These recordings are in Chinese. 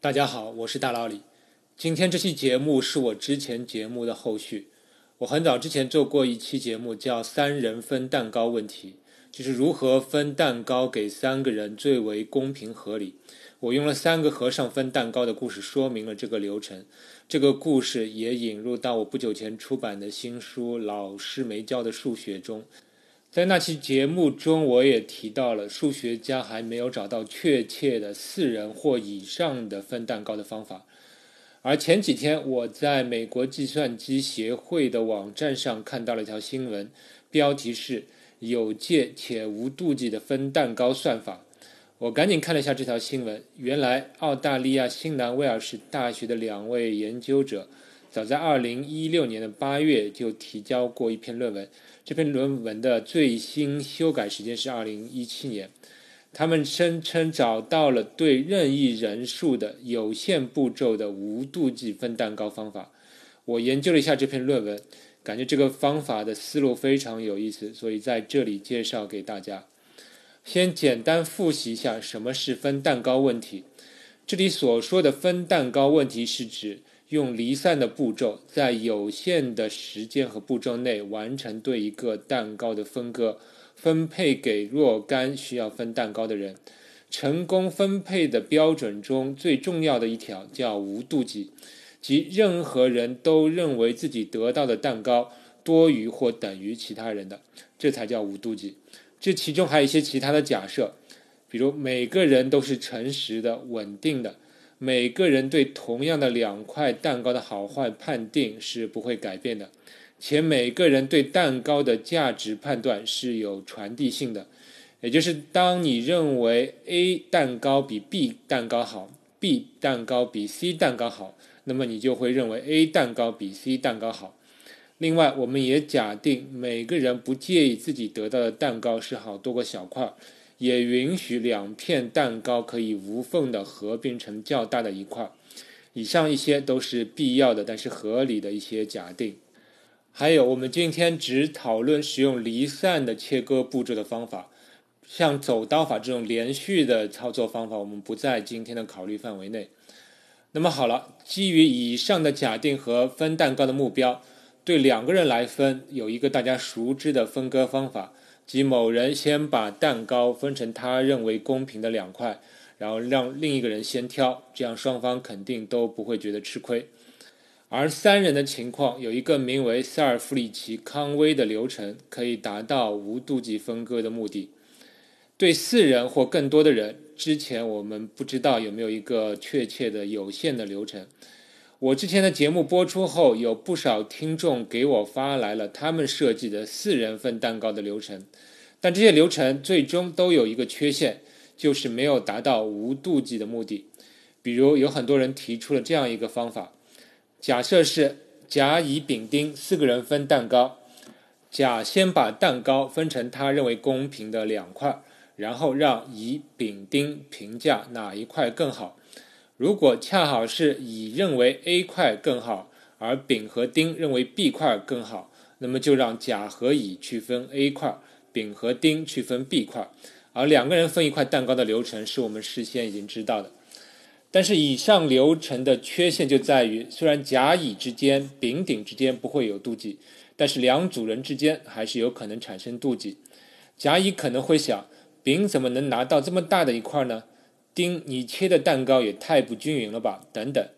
大家好，我是大老李。今天这期节目是我之前节目的后续。我很早之前做过一期节目，叫“三人分蛋糕问题”，就是如何分蛋糕给三个人最为公平合理。我用了三个和尚分蛋糕的故事说明了这个流程。这个故事也引入到我不久前出版的新书《老师没教的数学》中。在那期节目中，我也提到了数学家还没有找到确切的四人或以上的分蛋糕的方法。而前几天，我在美国计算机协会的网站上看到了一条新闻，标题是“有界且无妒忌的分蛋糕算法”。我赶紧看了一下这条新闻，原来澳大利亚新南威尔士大学的两位研究者。早在2016年的8月就提交过一篇论文，这篇论文的最新修改时间是2017年。他们声称找到了对任意人数的有限步骤的无妒忌分蛋糕方法。我研究了一下这篇论文，感觉这个方法的思路非常有意思，所以在这里介绍给大家。先简单复习一下什么是分蛋糕问题。这里所说的分蛋糕问题是指。用离散的步骤，在有限的时间和步骤内完成对一个蛋糕的分割，分配给若干需要分蛋糕的人。成功分配的标准中最重要的一条叫无妒忌，即任何人都认为自己得到的蛋糕多于或等于其他人的，这才叫无妒忌。这其中还有一些其他的假设，比如每个人都是诚实的、稳定的。每个人对同样的两块蛋糕的好坏判定是不会改变的，且每个人对蛋糕的价值判断是有传递性的，也就是当你认为 A 蛋糕比 B 蛋糕好，B 蛋糕比 C 蛋糕好，那么你就会认为 A 蛋糕比 C 蛋糕好。另外，我们也假定每个人不介意自己得到的蛋糕是好多个小块儿。也允许两片蛋糕可以无缝的合并成较大的一块。以上一些都是必要的，但是合理的一些假定。还有，我们今天只讨论使用离散的切割步骤的方法，像走刀法这种连续的操作方法，我们不在今天的考虑范围内。那么好了，基于以上的假定和分蛋糕的目标，对两个人来分，有一个大家熟知的分割方法。即某人先把蛋糕分成他认为公平的两块，然后让另一个人先挑，这样双方肯定都不会觉得吃亏。而三人的情况有一个名为塞尔弗里奇康威的流程，可以达到无妒忌分割的目的。对四人或更多的人，之前我们不知道有没有一个确切的有限的流程。我之前的节目播出后，有不少听众给我发来了他们设计的四人份蛋糕的流程，但这些流程最终都有一个缺陷，就是没有达到无妒忌的目的。比如，有很多人提出了这样一个方法：假设是甲、乙、丙、丁四个人分蛋糕，甲先把蛋糕分成他认为公平的两块，然后让乙、丙、丁评价哪一块更好。如果恰好是乙认为 A 块更好，而丙和丁认为 B 块更好，那么就让甲和乙去分 A 块，丙和丁去分 B 块，而两个人分一块蛋糕的流程是我们事先已经知道的。但是以上流程的缺陷就在于，虽然甲乙之间、丙丁之间不会有妒忌，但是两组人之间还是有可能产生妒忌。甲乙可能会想，丙怎么能拿到这么大的一块呢？丁，你切的蛋糕也太不均匀了吧？等等。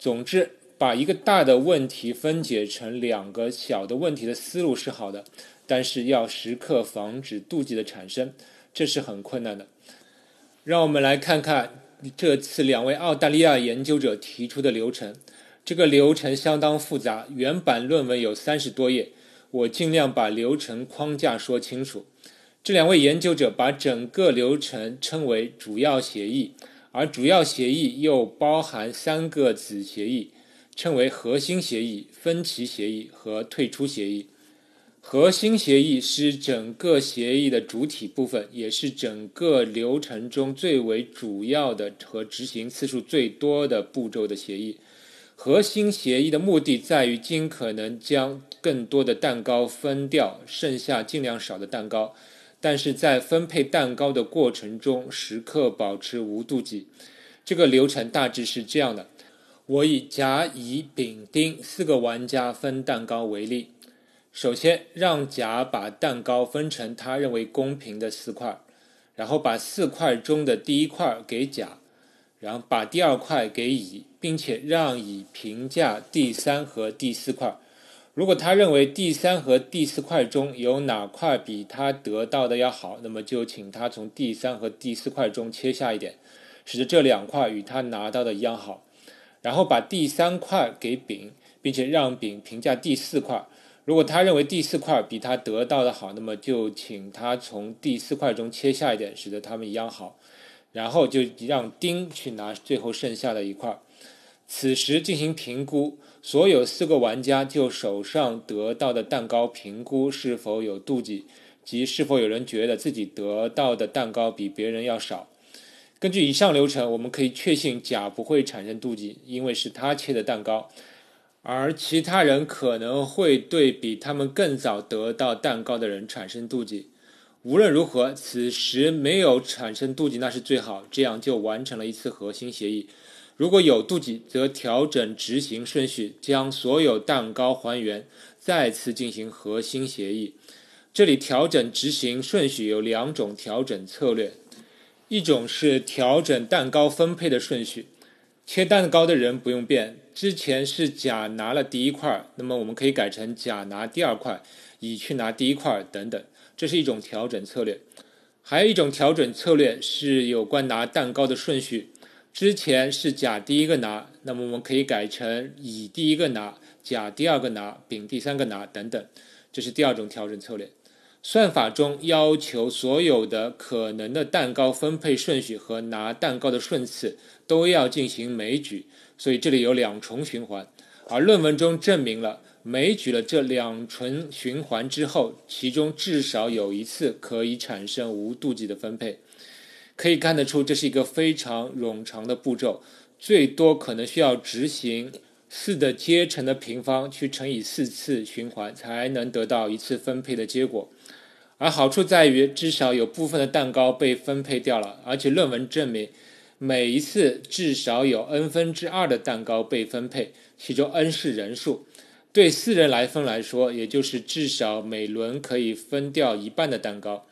总之，把一个大的问题分解成两个小的问题的思路是好的，但是要时刻防止妒忌的产生，这是很困难的。让我们来看看这次两位澳大利亚研究者提出的流程。这个流程相当复杂，原版论文有三十多页，我尽量把流程框架说清楚。这两位研究者把整个流程称为主要协议，而主要协议又包含三个子协议，称为核心协议、分歧协议和退出协议。核心协议是整个协议的主体部分，也是整个流程中最为主要的和执行次数最多的步骤的协议。核心协议的目的在于尽可能将更多的蛋糕分掉，剩下尽量少的蛋糕。但是在分配蛋糕的过程中，时刻保持无妒忌。这个流程大致是这样的：我以甲、乙、丙、丁四个玩家分蛋糕为例，首先让甲把蛋糕分成他认为公平的四块，然后把四块中的第一块给甲，然后把第二块给乙，并且让乙评价第三和第四块。如果他认为第三和第四块中有哪块比他得到的要好，那么就请他从第三和第四块中切下一点，使得这两块与他拿到的一样好。然后把第三块给丙，并且让丙评价第四块。如果他认为第四块比他得到的好，那么就请他从第四块中切下一点，使得他们一样好。然后就让丁去拿最后剩下的一块。此时进行评估，所有四个玩家就手上得到的蛋糕评估是否有妒忌，即是否有人觉得自己得到的蛋糕比别人要少。根据以上流程，我们可以确信甲不会产生妒忌，因为是他切的蛋糕，而其他人可能会对比他们更早得到蛋糕的人产生妒忌。无论如何，此时没有产生妒忌那是最好，这样就完成了一次核心协议。如果有妒忌，则调整执行顺序，将所有蛋糕还原，再次进行核心协议。这里调整执行顺序有两种调整策略，一种是调整蛋糕分配的顺序，切蛋糕的人不用变，之前是甲拿了第一块，那么我们可以改成甲拿第二块，乙去拿第一块等等，这是一种调整策略。还有一种调整策略是有关拿蛋糕的顺序。之前是甲第一个拿，那么我们可以改成乙第一个拿，甲第二个拿，丙第三个拿等等，这是第二种调整策略。算法中要求所有的可能的蛋糕分配顺序和拿蛋糕的顺次都要进行枚举，所以这里有两重循环。而论文中证明了枚举了这两重循环之后，其中至少有一次可以产生无妒忌的分配。可以看得出，这是一个非常冗长的步骤，最多可能需要执行四的阶乘的平方去乘以四次循环，才能得到一次分配的结果。而好处在于，至少有部分的蛋糕被分配掉了，而且论文证明，每一次至少有 n 分之二的蛋糕被分配，其中 n 是人数。对四人来分来说，也就是至少每轮可以分掉一半的蛋糕。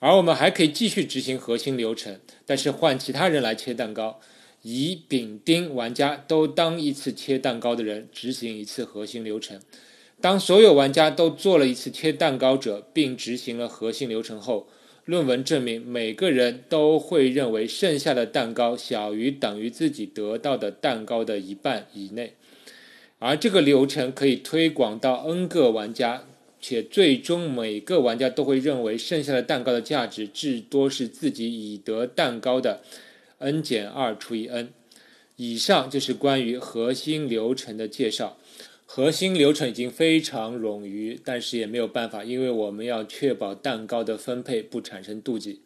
而我们还可以继续执行核心流程，但是换其他人来切蛋糕，乙、丙、丁玩家都当一次切蛋糕的人，执行一次核心流程。当所有玩家都做了一次切蛋糕者，并执行了核心流程后，论文证明每个人都会认为剩下的蛋糕小于等于自己得到的蛋糕的一半以内。而这个流程可以推广到 n 个玩家。且最终每个玩家都会认为剩下的蛋糕的价值至多是自己已得蛋糕的 n 减二除以 n。以上就是关于核心流程的介绍。核心流程已经非常冗余，但是也没有办法，因为我们要确保蛋糕的分配不产生妒忌。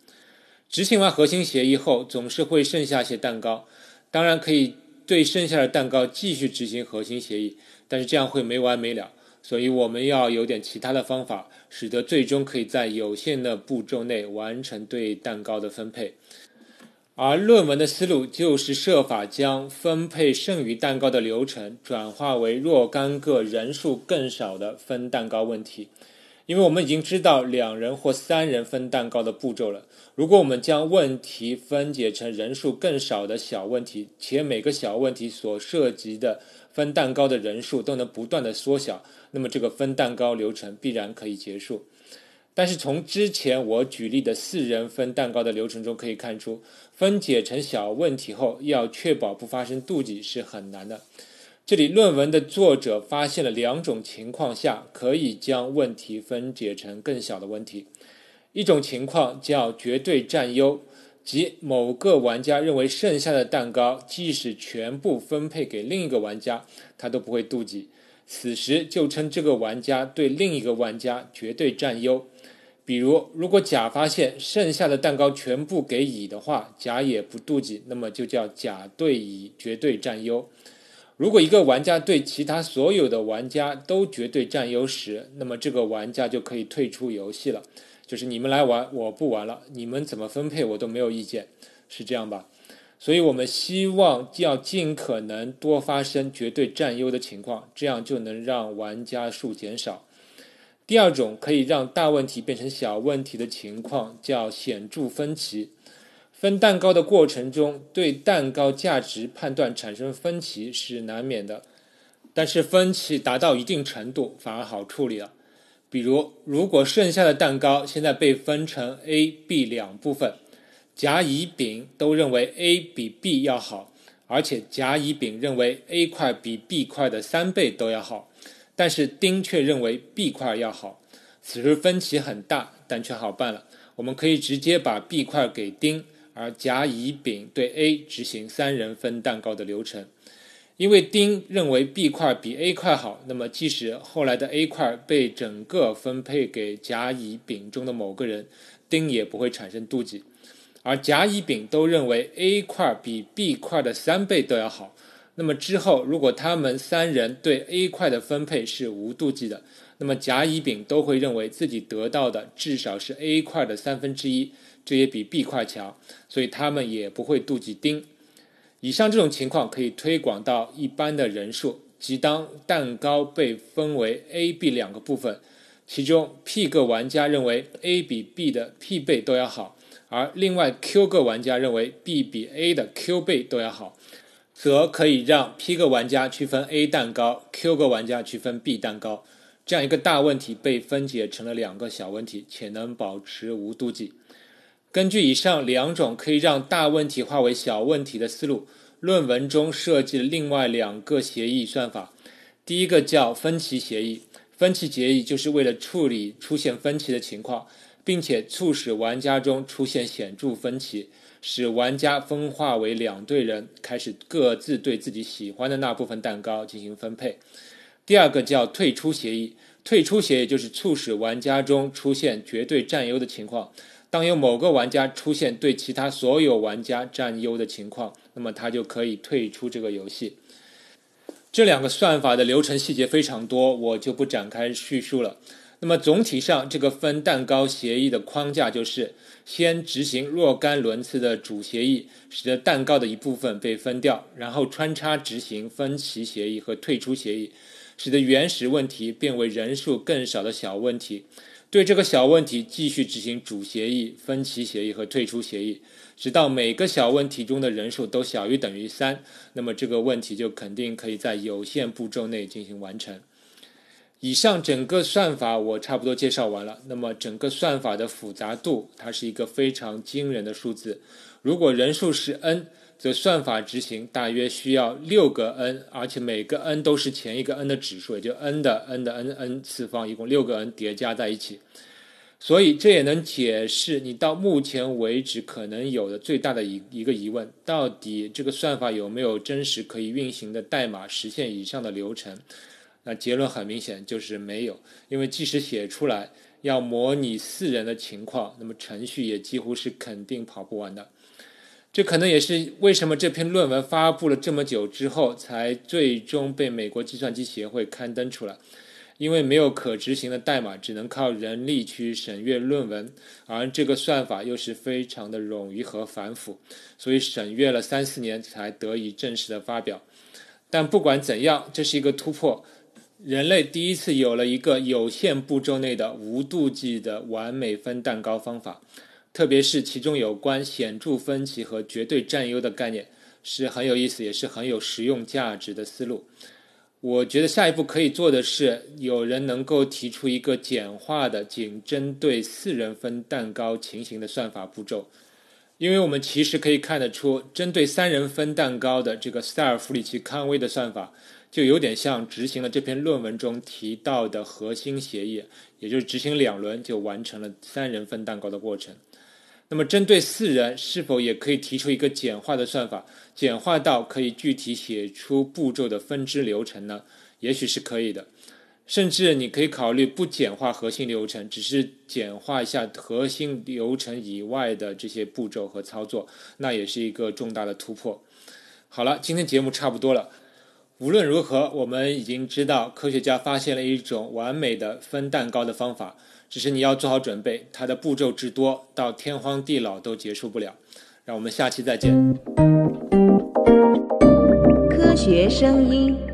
执行完核心协议后，总是会剩下些蛋糕。当然可以对剩下的蛋糕继续执行核心协议，但是这样会没完没了。所以我们要有点其他的方法，使得最终可以在有限的步骤内完成对蛋糕的分配。而论文的思路就是设法将分配剩余蛋糕的流程转化为若干个人数更少的分蛋糕问题。因为我们已经知道两人或三人分蛋糕的步骤了。如果我们将问题分解成人数更少的小问题，且每个小问题所涉及的分蛋糕的人数都能不断的缩小，那么这个分蛋糕流程必然可以结束。但是从之前我举例的四人分蛋糕的流程中可以看出，分解成小问题后要确保不发生妒忌是很难的。这里论文的作者发现了两种情况下可以将问题分解成更小的问题，一种情况叫绝对占优。即某个玩家认为剩下的蛋糕即使全部分配给另一个玩家，他都不会妒忌。此时就称这个玩家对另一个玩家绝对占优。比如，如果甲发现剩下的蛋糕全部给乙的话，甲也不妒忌，那么就叫甲对乙绝对占优。如果一个玩家对其他所有的玩家都绝对占优时，那么这个玩家就可以退出游戏了。就是你们来玩，我不玩了。你们怎么分配我都没有意见，是这样吧？所以我们希望要尽可能多发生绝对占优的情况，这样就能让玩家数减少。第二种可以让大问题变成小问题的情况叫显著分歧。分蛋糕的过程中，对蛋糕价值判断产生分歧是难免的，但是分歧达到一定程度反而好处理了。比如，如果剩下的蛋糕现在被分成 A、B 两部分，甲、乙、丙都认为 A 比 B 要好，而且甲、乙、丙认为 A 块比 B 块的三倍都要好，但是丁却认为 B 块要好。此时分歧很大，但却好办了，我们可以直接把 B 块给丁。而甲、乙、丙对 A 执行三人分蛋糕的流程，因为丁认为 B 块比 A 块好，那么即使后来的 A 块被整个分配给甲、乙、丙中的某个人，丁也不会产生妒忌。而甲、乙、丙都认为 A 块比 B 块的三倍都要好，那么之后如果他们三人对 A 块的分配是无妒忌的，那么甲、乙、丙都会认为自己得到的至少是 A 块的三分之一。这也比 B 块强，所以他们也不会妒忌丁。以上这种情况可以推广到一般的人数，即当蛋糕被分为 A、B 两个部分，其中 P 个玩家认为 A 比 B 的 P 倍都要好，而另外 Q 个玩家认为 B 比 A 的 Q 倍都要好，则可以让 P 个玩家区分 A 蛋糕，Q 个玩家区分 B 蛋糕，这样一个大问题被分解成了两个小问题，且能保持无妒忌。根据以上两种可以让大问题化为小问题的思路，论文中设计了另外两个协议算法。第一个叫分歧协议，分歧协议就是为了处理出现分歧的情况，并且促使玩家中出现显著分歧，使玩家分化为两队人，开始各自对自己喜欢的那部分蛋糕进行分配。第二个叫退出协议，退出协议就是促使玩家中出现绝对占优的情况。当有某个玩家出现对其他所有玩家占优的情况，那么他就可以退出这个游戏。这两个算法的流程细节非常多，我就不展开叙述了。那么总体上，这个分蛋糕协议的框架就是先执行若干轮次的主协议，使得蛋糕的一部分被分掉，然后穿插执行分歧协议和退出协议，使得原始问题变为人数更少的小问题。对这个小问题继续执行主协议、分歧协议和退出协议，直到每个小问题中的人数都小于等于三，那么这个问题就肯定可以在有限步骤内进行完成。以上整个算法我差不多介绍完了。那么整个算法的复杂度，它是一个非常惊人的数字。如果人数是 n。则算法执行大约需要六个 n，而且每个 n 都是前一个 n 的指数，也就 n 的 n 的 n n 次方，一共六个 n 叠加在一起。所以这也能解释你到目前为止可能有的最大的一一个疑问：到底这个算法有没有真实可以运行的代码实现以上的流程？那结论很明显就是没有，因为即使写出来，要模拟四人的情况，那么程序也几乎是肯定跑不完的。这可能也是为什么这篇论文发布了这么久之后，才最终被美国计算机协会刊登出来。因为没有可执行的代码，只能靠人力去审阅论文，而这个算法又是非常的冗余和繁复，所以审阅了三四年才得以正式的发表。但不管怎样，这是一个突破，人类第一次有了一个有限步骤内的无妒忌的完美分蛋糕方法。特别是其中有关显著分歧和绝对占优的概念是很有意思，也是很有实用价值的思路。我觉得下一步可以做的是，有人能够提出一个简化的、仅针对四人分蛋糕情形的算法步骤，因为我们其实可以看得出，针对三人分蛋糕的这个塞尔弗里奇康威的算法，就有点像执行了这篇论文中提到的核心协议，也就是执行两轮就完成了三人分蛋糕的过程。那么，针对四人，是否也可以提出一个简化的算法，简化到可以具体写出步骤的分支流程呢？也许是可以的。甚至你可以考虑不简化核心流程，只是简化一下核心流程以外的这些步骤和操作，那也是一个重大的突破。好了，今天节目差不多了。无论如何，我们已经知道科学家发现了一种完美的分蛋糕的方法。只是你要做好准备它的步骤之多到天荒地老都结束不了。让我们下期再见。科学声音。